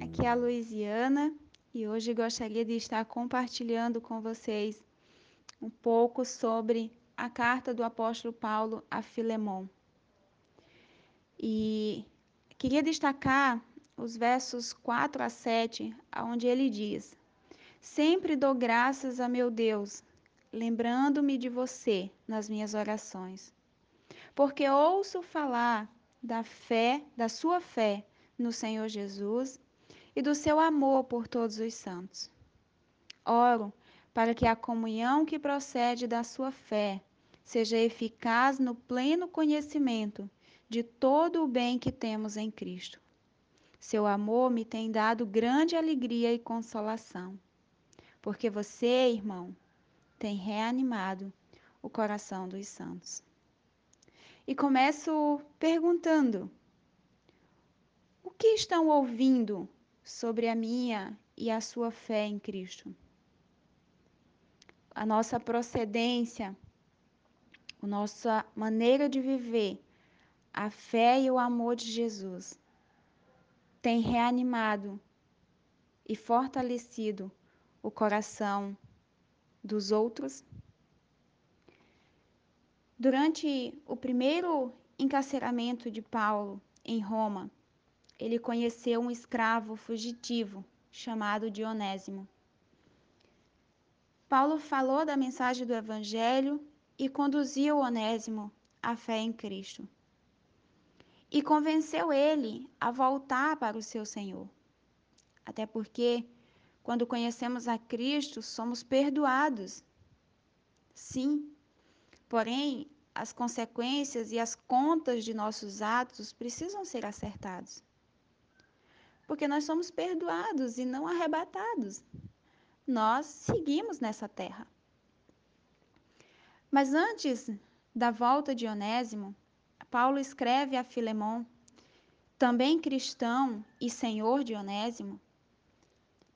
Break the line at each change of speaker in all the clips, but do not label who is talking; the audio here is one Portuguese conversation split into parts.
Aqui é a Luiziana e hoje gostaria de estar compartilhando com vocês um pouco sobre a carta do apóstolo Paulo a Filemon. E queria destacar os versos 4 a 7, onde ele diz: Sempre dou graças a meu Deus, lembrando-me de você nas minhas orações, porque ouço falar da fé, da sua fé no Senhor Jesus e do seu amor por todos os santos. Oro para que a comunhão que procede da sua fé seja eficaz no pleno conhecimento de todo o bem que temos em Cristo. Seu amor me tem dado grande alegria e consolação, porque você, irmão, tem reanimado o coração dos santos. E começo perguntando: que estão ouvindo sobre a minha e a sua fé em Cristo. A nossa procedência, a nossa maneira de viver, a fé e o amor de Jesus tem reanimado e fortalecido o coração dos outros. Durante o primeiro encarceramento de Paulo em Roma, ele conheceu um escravo fugitivo chamado Dionésimo. Paulo falou da mensagem do Evangelho e conduziu Onésimo à fé em Cristo. E convenceu ele a voltar para o seu Senhor. Até porque, quando conhecemos a Cristo, somos perdoados. Sim, porém, as consequências e as contas de nossos atos precisam ser acertados porque nós somos perdoados e não arrebatados. Nós seguimos nessa terra. Mas antes da volta de Onésimo, Paulo escreve a Filemão, também cristão e senhor de Onésimo,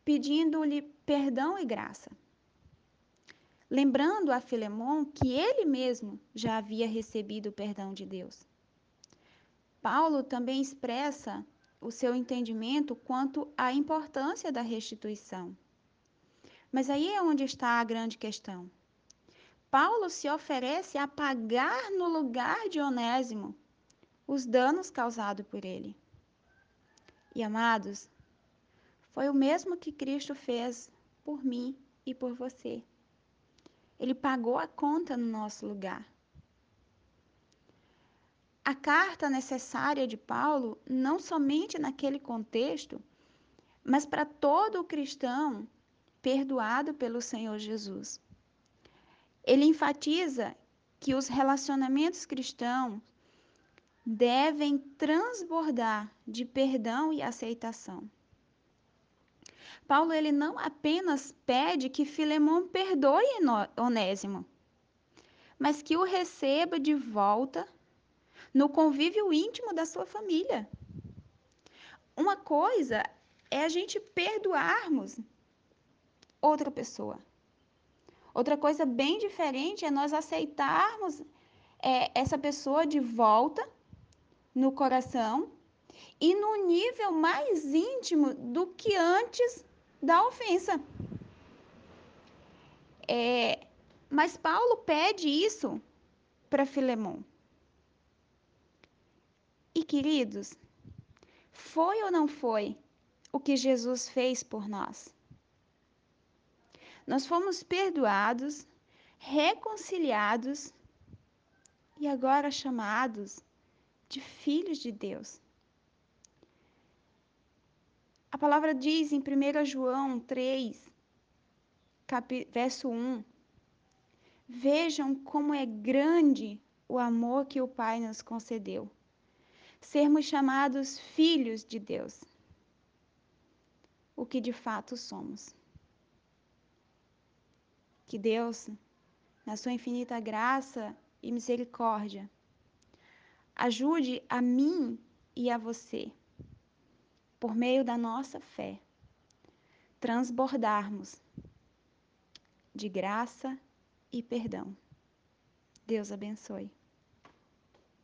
pedindo-lhe perdão e graça. Lembrando a Filemão que ele mesmo já havia recebido o perdão de Deus. Paulo também expressa o seu entendimento quanto à importância da restituição. Mas aí é onde está a grande questão. Paulo se oferece a pagar no lugar de Onésimo os danos causados por ele. E amados, foi o mesmo que Cristo fez por mim e por você. Ele pagou a conta no nosso lugar. A carta necessária de Paulo, não somente naquele contexto, mas para todo o cristão perdoado pelo Senhor Jesus. Ele enfatiza que os relacionamentos cristãos devem transbordar de perdão e aceitação. Paulo ele não apenas pede que Filemão perdoe Onésimo, mas que o receba de volta no convívio íntimo da sua família. Uma coisa é a gente perdoarmos outra pessoa. Outra coisa bem diferente é nós aceitarmos é, essa pessoa de volta no coração e no nível mais íntimo do que antes da ofensa. É, mas Paulo pede isso para Filemão. E queridos, foi ou não foi o que Jesus fez por nós? Nós fomos perdoados, reconciliados e agora chamados de filhos de Deus. A palavra diz em 1 João 3, verso 1: Vejam como é grande o amor que o Pai nos concedeu sermos chamados filhos de Deus, o que de fato somos. Que Deus, na sua infinita graça e misericórdia, ajude a mim e a você, por meio da nossa fé, transbordarmos de graça e perdão. Deus abençoe.